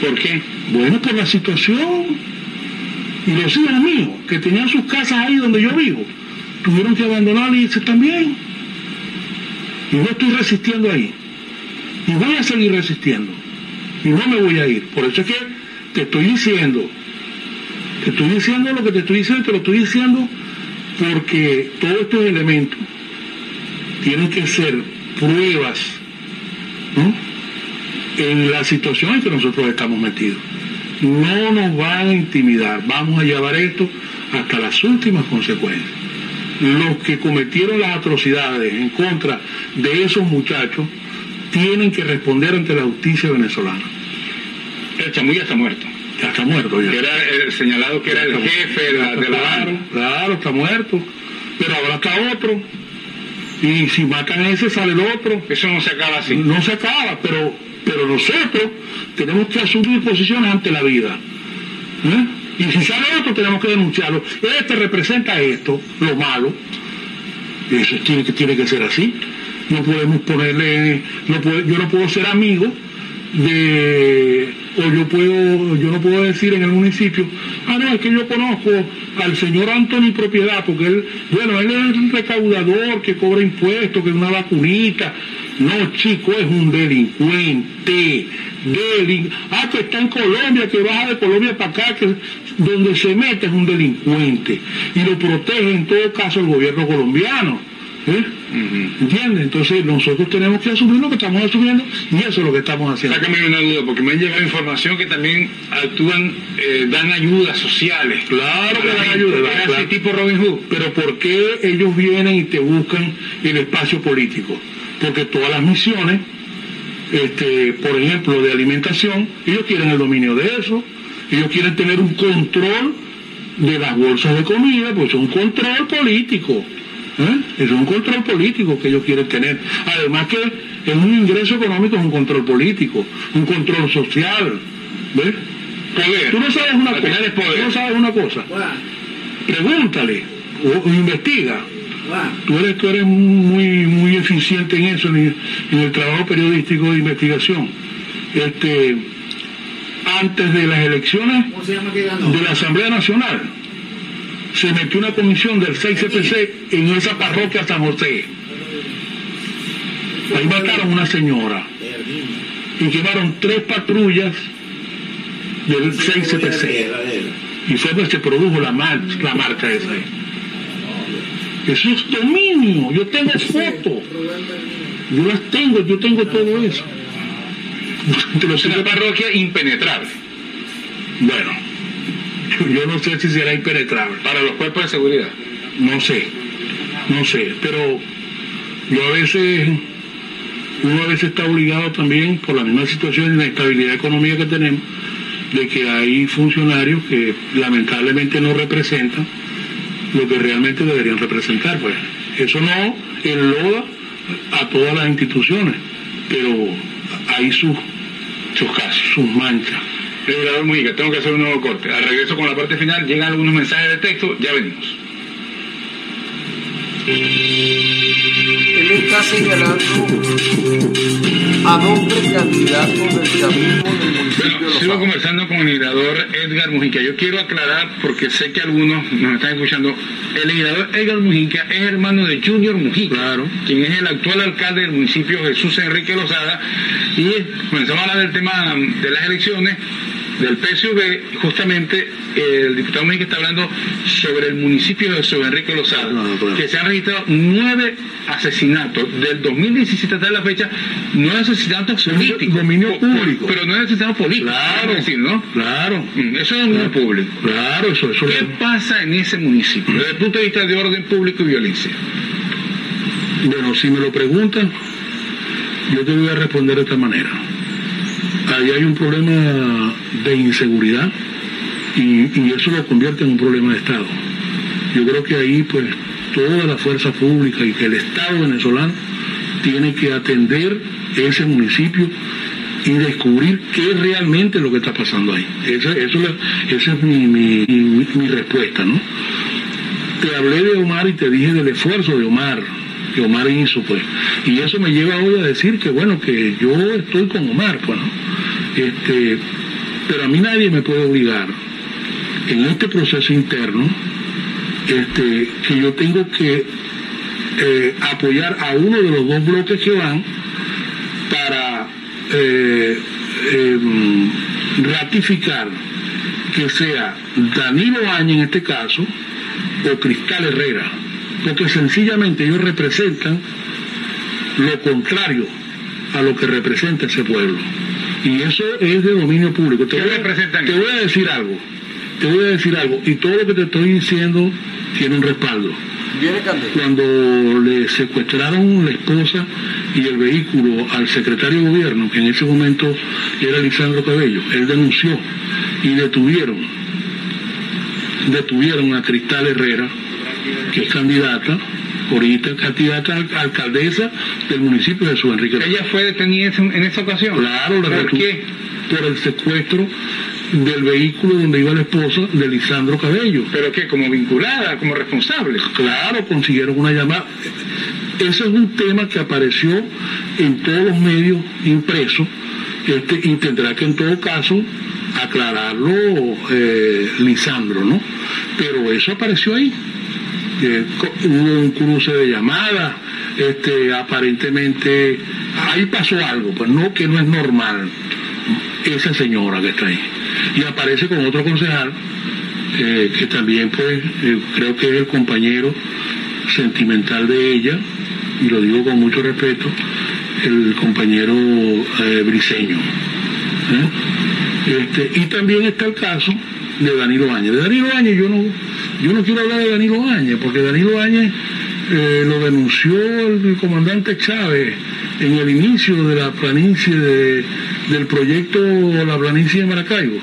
¿Por qué? Bueno, por la situación. Y los hijos míos, que tenían sus casas ahí donde yo vivo, tuvieron que abandonar y irse también. Y no estoy resistiendo ahí. Y voy a seguir resistiendo y no me voy a ir. Por eso es que te estoy diciendo, te estoy diciendo lo que te estoy diciendo, te lo estoy diciendo porque todos estos elementos tienen que ser pruebas en la situación en que nosotros estamos metidos. No nos van a intimidar, vamos a llevar esto hasta las últimas consecuencias. Los que cometieron las atrocidades en contra de esos muchachos tienen que responder ante la justicia venezolana. El chamuy ya está muerto. Ya está muerto ya. Era el señalado que era el jefe de la, de claro, claro, está muerto. Pero ahora está otro. Y si matan a ese, sale el otro. Eso no se acaba así. No se acaba, pero, pero nosotros tenemos que asumir posiciones ante la vida. ¿eh? Y si sale otro, tenemos que denunciarlo. Este representa esto, lo malo. Eso tiene que, tiene que ser así. No podemos ponerle, no yo no puedo ser amigo de o yo puedo yo no puedo decir en el municipio ah no es que yo conozco al señor Anthony propiedad porque él bueno él es un recaudador que cobra impuestos que es una vacunita no chico es un delincuente ah que está en Colombia que baja de Colombia para acá que donde se mete es un delincuente y lo protege en todo caso el gobierno colombiano ¿Eh? ¿Entiendes? Entonces nosotros tenemos que asumir lo que estamos asumiendo y eso es lo que estamos haciendo. Sácame una duda, porque me han llegado información que también actúan, eh, dan ayudas sociales. Claro que dan gente, ayuda, que hace claro. tipo Robin Hood. Pero ¿por qué ellos vienen y te buscan el espacio político? Porque todas las misiones, este, por ejemplo, de alimentación, ellos quieren el dominio de eso, ellos quieren tener un control de las bolsas de comida, pues es un control político. ¿Eh? Es un control político que ellos quieren tener. Además que es un ingreso económico, es un control político, un control social. ¿Ves? Poder. Tú no sabes una cosa. poder. Tú no sabes una cosa. Pregúntale o, o investiga. Tú eres, tú eres muy, muy eficiente en eso, en el, en el trabajo periodístico de investigación. Este, antes de las elecciones ¿Cómo se llama que ganó? de la Asamblea Nacional, se metió una comisión del 6CPC en esa parroquia San José. Ahí mataron una señora y quemaron tres patrullas del 6CPC. Y fue donde se produjo la, mar- la marcha esa. Eso es dominio. Yo tengo fotos. Yo las tengo, yo tengo todo eso. Te lo Es una parroquia impenetrable Bueno, yo, no sé si será impenetrable. para los cuerpos de seguridad. No sé, no sé. Pero yo a veces, uno a veces está obligado también por la misma situación de inestabilidad económica que tenemos, de que hay funcionarios que lamentablemente no representan lo que realmente deberían representar. Pues eso no enloda a todas las instituciones, pero hay sus, sus casos, sus manchas. Legislador Mujica, tengo que hacer un nuevo corte. Al regreso con la parte final llegan algunos mensajes de texto, ya venimos. Él está señalando a dos precandidatos del chavismo del municipio Bueno, de Los sigo conversando con el legislador Edgar Mujica. Yo quiero aclarar, porque sé que algunos nos están escuchando, el legislador Edgar Mujica es hermano de Junior Mujica, quien es el actual alcalde del municipio Jesús Enrique Lozada. Y comenzamos a hablar del tema de las elecciones del PSV, justamente el diputado Mujica está hablando sobre el municipio de Enrique Lozada, No, no, claro. que se han registrado nueve asesinatos del 2017 hasta la fecha, nueve asesinatos políticos. dominio público. Pero no es asesinato político. Claro. es decir, ¿no? Claro, Mm, Eso es dominio público. claro, eso, eso ¿Qué pasa en ese municipio desde el punto de vista de orden público y violencia? Bueno, si me lo preguntan, yo te voy a responder de esta manera. Ahí hay un problema de inseguridad y, eso lo convierte en un problema de Estado. Yo creo que ahí, pues, toda la fuerza pública y que el Estado venezolano tiene que atender ese municipio y descubrir qué es realmente lo que está pasando ahí. Esa, eso la- esa es mi- mi respuesta, ¿no? te hablé de Omar y te dije del esfuerzo de Omar, que Omar hizo, pues. Y eso me lleva hoy a decir que, bueno, que yo estoy con Omar, pues. Este, pero a mí nadie me puede obligar en este proceso interno este, que yo tengo que eh, apoyar a uno de los dos bloques que van para eh, em, ratificar que sea Danilo Áñez en este caso o Cristal Herrera, porque sencillamente ellos representan lo contrario a lo que representa ese pueblo. Y eso es de dominio público. Te ¿Qué voy, a- representan te voy a decir algo, te voy a decir algo, y todo lo que te estoy diciendo tiene un respaldo cuando le secuestraron la esposa y el vehículo al secretario de gobierno, que en ese momento era Lisandro Cabello, él denunció y detuvieron, detuvieron a Cristal Herrera, que es candidata, ahorita candidata a alcaldesa del municipio de Su Enrique. ¿Ella fue detenida en esa ocasión? Claro, la ¿Por qué? Por el secuestro del vehículo donde iba la esposa de Lisandro Cabello. ¿Pero qué? ¿Como vinculada? ¿Como responsable? Claro, consiguieron una llamada. Ese es un tema que apareció en todos los medios impresos este, y tendrá que en todo caso aclararlo eh, Lisandro, ¿no? Pero eso apareció ahí. Hubo un cruce de llamadas, este, aparentemente ahí pasó algo, pues no que no es normal esa señora que está ahí. Y aparece con otro concejal, eh, que también pues creo que es el compañero sentimental de ella, y lo digo con mucho respeto, el compañero eh, Briseño. ¿eh? Este, y también está el caso de Danilo Áñez. De Danilo Áñez yo no, yo no quiero hablar de Danilo Áñez, porque Danilo Áñez eh, lo denunció el, comandante Chávez en el inicio de la planicie del proyecto La Planicie de Maracaibo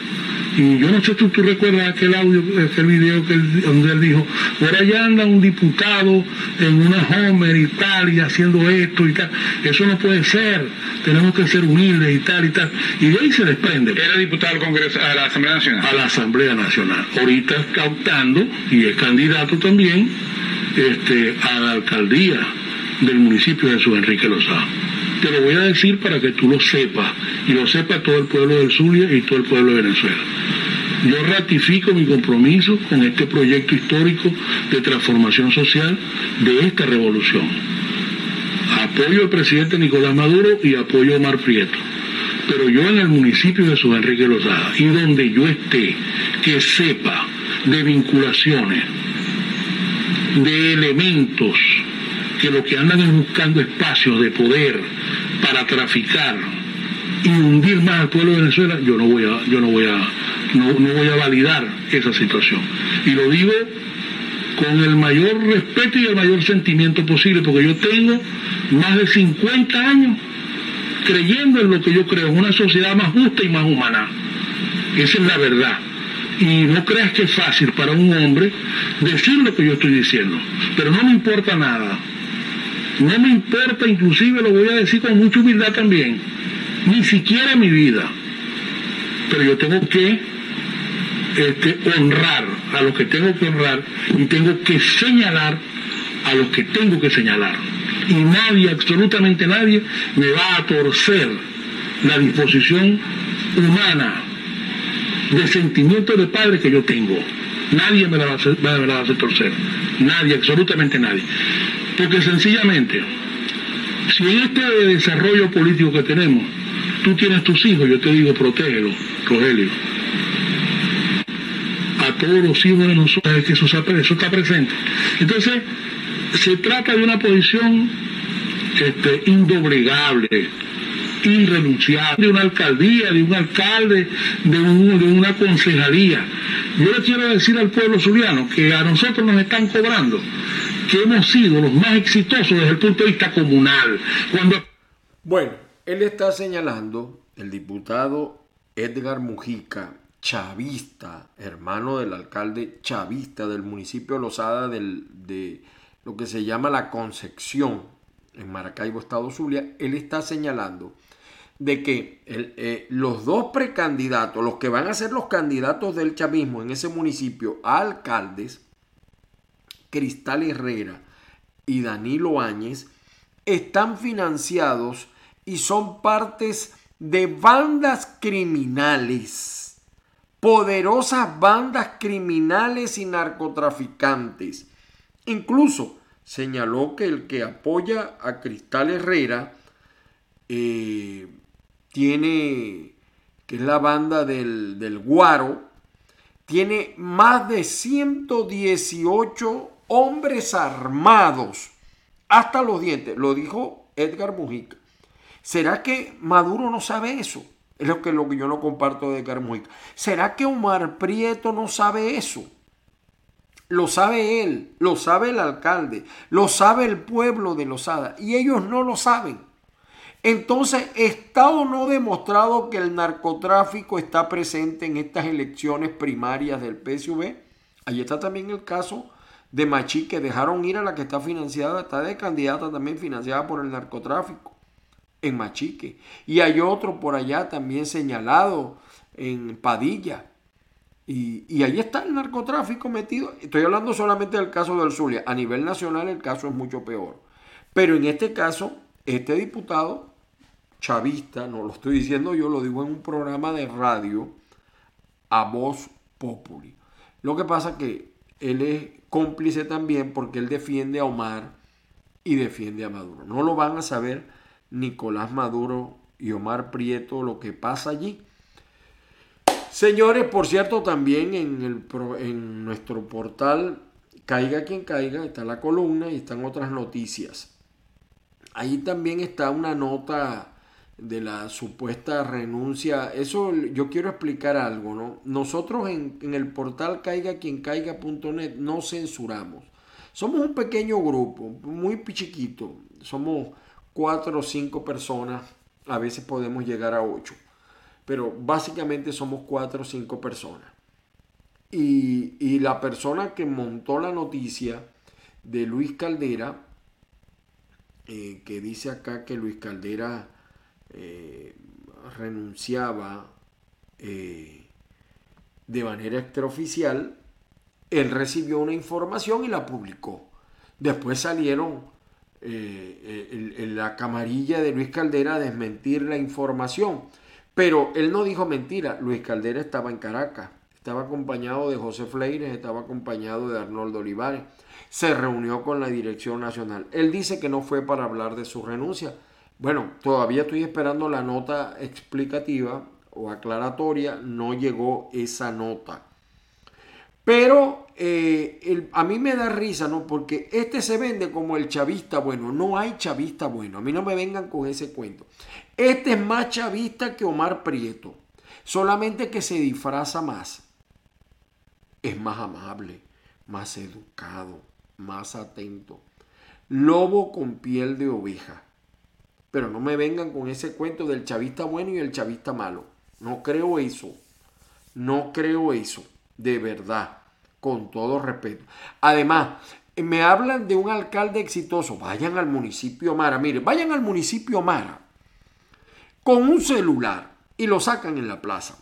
y yo no sé si tú, recuerdas aquel audio, aquel video que donde él dijo, por allá anda un diputado en una Homer y tal, y haciendo esto y tal. Eso no puede ser. Tenemos que ser humildes y tal y tal. Y de ahí se desprende. Era diputado al Congreso, a la Asamblea Nacional. A la Asamblea Nacional. Ahorita está optando, y es candidato también, este, a la alcaldía del municipio de Jesús Enrique Lozada. Te lo voy a decir para que tú lo sepas, y lo sepa todo el pueblo del Zulia y todo el pueblo de Venezuela. Yo ratifico mi compromiso con este proyecto histórico de transformación social de esta revolución. Apoyo al presidente Nicolás Maduro y apoyo a Omar Prieto. Pero yo en el municipio de Jesús Enrique Lozada y donde yo esté, que sepa de vinculaciones, de elementos que lo que andan es buscando espacios de poder para traficar y hundir más al pueblo de Venezuela, yo no voy a, yo no voy a, no, voy a validar esa situación. Y lo digo con el mayor respeto y el mayor sentimiento posible, porque yo tengo más de 50 años creyendo en lo que yo creo, en una sociedad más justa y más humana. Esa es la verdad. Y no creas que es fácil para un hombre decir lo que yo estoy diciendo, pero no me importa nada. No me importa, inclusive lo voy a decir con mucha humildad también, ni siquiera mi vida. Pero yo tengo que este, honrar a los que tengo que honrar y tengo que señalar a los que tengo que señalar. Y nadie, absolutamente nadie, me va a torcer la disposición humana de sentimiento de padre que yo tengo. Nadie me la va a me la va a hacer torcer. Nadie, absolutamente nadie. Porque sencillamente, si en este desarrollo político que tenemos, tú tienes tus hijos, yo te digo, protégelos, Rogelio. A todos los hijos de nosotros, que eso, está presente. Entonces, se trata de una posición este, indoblegable, irrenunciable, de una alcaldía, de un alcalde, de, una concejalía. Yo le quiero decir al pueblo zuliano que a nosotros nos están cobrando que hemos sido los más exitosos desde el punto de vista comunal. Cuando... Bueno, él está señalando, el diputado Edgar Mujica, chavista, hermano del alcalde chavista del municipio Lozada de lo que se llama la Concepción, en Maracaibo, Estado Zulia, él está señalando de que eh, los dos precandidatos, los que van a ser los candidatos del chavismo en ese municipio a alcaldes, Cristal Herrera y Danilo Áñez están financiados y son partes de bandas criminales, poderosas bandas criminales y narcotraficantes. Incluso señaló que el que apoya a Cristal Herrera eh, tiene, que es la banda del, del Guaro, tiene más de 118 hombres armados hasta los dientes. Lo dijo Edgar Mujica. ¿Será que Maduro no sabe eso? Es lo que, lo que yo no comparto de Edgar Mujica. ¿Será que Omar Prieto no sabe eso? Lo sabe él, lo sabe el alcalde, lo sabe el pueblo de Lozada y ellos no lo saben. Entonces, ¿está no demostrado que el narcotráfico está presente en estas elecciones primarias del PSV? Ahí está también el caso de Machi que dejaron ir a la que está financiada, está de candidata también financiada por el narcotráfico en Machique. Y hay otro por allá también señalado en Padilla. Y, y, ahí está el narcotráfico metido. Estoy hablando solamente del caso del Zulia. A nivel nacional el caso es mucho peor. Pero en este caso, este diputado chavista, no lo estoy diciendo yo, lo digo en un programa de radio a voz populi. Lo que pasa que él es cómplice también porque él defiende a Omar y defiende a Maduro. No lo van a saber Nicolás Maduro y Omar Prieto lo que pasa allí. Señores, por cierto, también en, nuestro portal caiga quien caiga, está la columna y están otras noticias. Ahí también está una nota de la supuesta renuncia. Eso yo quiero explicar algo, ¿no? Nosotros en, el portal caiga quien caiga.net no censuramos. Somos un pequeño grupo, muy chiquito. Somos cuatro o cinco personas. A veces podemos llegar a ocho. Pero básicamente somos cuatro o cinco personas. Y, la persona que montó la noticia de Luis Caldera, eh, que dice acá que Luis Caldera eh, renunciaba eh, de manera extraoficial, él recibió una información y la publicó. Después salieron eh, en la camarilla de Luis Caldera a desmentir la información. Pero él no dijo mentira, Luis Caldera estaba en Caracas, estaba acompañado de José Fleires, estaba acompañado de Arnoldo Olivares, se reunió con la Dirección Nacional. Él dice que no fue para hablar de su renuncia, bueno, todavía estoy esperando la nota explicativa o aclaratoria, no llegó esa nota. Pero eh, a mí me da risa, ¿no? Porque este se vende como el chavista bueno. No hay chavista bueno. A mí no me vengan con ese cuento. Este es más chavista que Omar Prieto. Solamente que se disfraza más. Es más amable, más educado, más atento. Lobo con piel de oveja. Pero no me vengan con ese cuento del chavista bueno y el chavista malo. No creo eso. No creo eso. De verdad. Con todo respeto. Además, me hablan de un alcalde exitoso. Vayan al municipio Mara. Mire, vayan al municipio Mara con un celular y lo sacan en la plaza.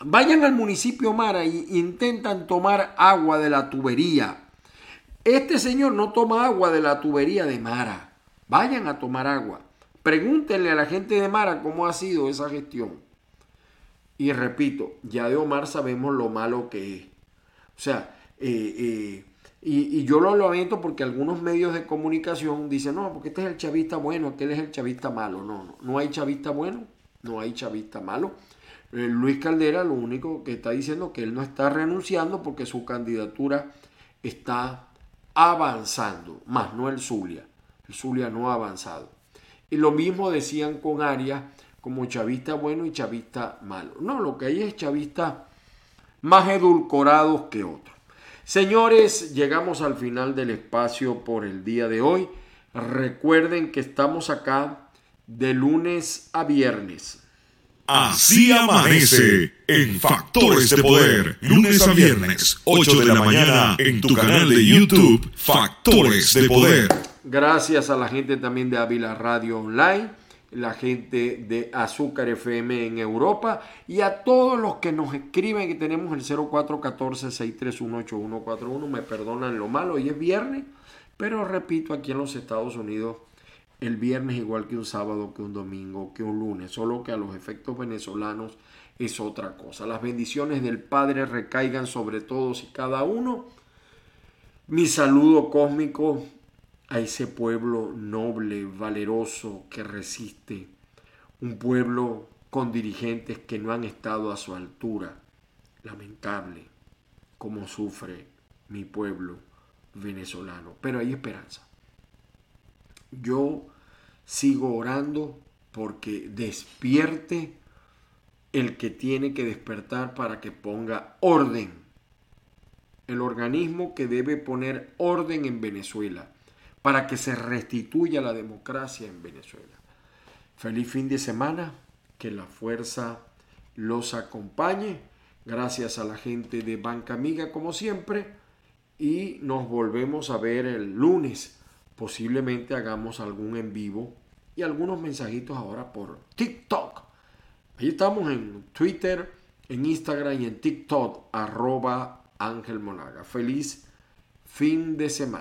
Vayan al municipio Mara e intentan tomar agua de la tubería. Este señor no toma agua de la tubería de Mara. Vayan a tomar agua. Pregúntenle a la gente de Mara cómo ha sido esa gestión. Y repito, ya de Omar sabemos lo malo que es. O sea, eh, eh, y, yo lo lamento porque algunos medios de comunicación dicen, no, porque este es el chavista bueno, aquel es el chavista malo. No, no, no hay chavista bueno, no hay chavista malo. Eh, Luis Caldera lo único que está diciendo que él no está renunciando porque su candidatura está avanzando, más no el Zulia. Zulia no ha avanzado. Y lo mismo decían con Arias como chavista bueno y chavista malo. No, lo que hay es chavista más edulcorados que otros. Señores, llegamos al final del espacio por el día de hoy. Recuerden que estamos acá de lunes a viernes. Así amanece en Factores de Poder, lunes a viernes, 8 de la mañana, en tu canal de YouTube, Factores de Poder. Gracias a la gente también de Ávila Radio Online, la gente de Azúcar FM en Europa y a todos los que nos escriben que tenemos el 0414-6318141. Me perdonan lo malo, hoy es viernes, pero repito, aquí en los Estados Unidos el viernes igual que un sábado, que un domingo, que un lunes, solo que a los efectos venezolanos es otra cosa. Las bendiciones del Padre recaigan sobre todos y cada uno. Mi saludo cósmico a ese pueblo noble, valeroso, que resiste, un pueblo con dirigentes que no han estado a su altura. Lamentable como sufre mi pueblo venezolano, pero hay esperanza. Yo sigo orando porque despierte el que tiene que despertar para que ponga orden. El organismo que debe poner orden en Venezuela para que se restituya la democracia en Venezuela. Feliz fin de semana, que la fuerza los acompañe. Gracias a la gente de Banca Amiga como siempre y nos volvemos a ver el lunes. Posiblemente hagamos algún en vivo y algunos mensajitos ahora por TikTok. Ahí estamos en Twitter, en Instagram y en TikTok, arroba Ángel Monaga. Feliz fin de semana.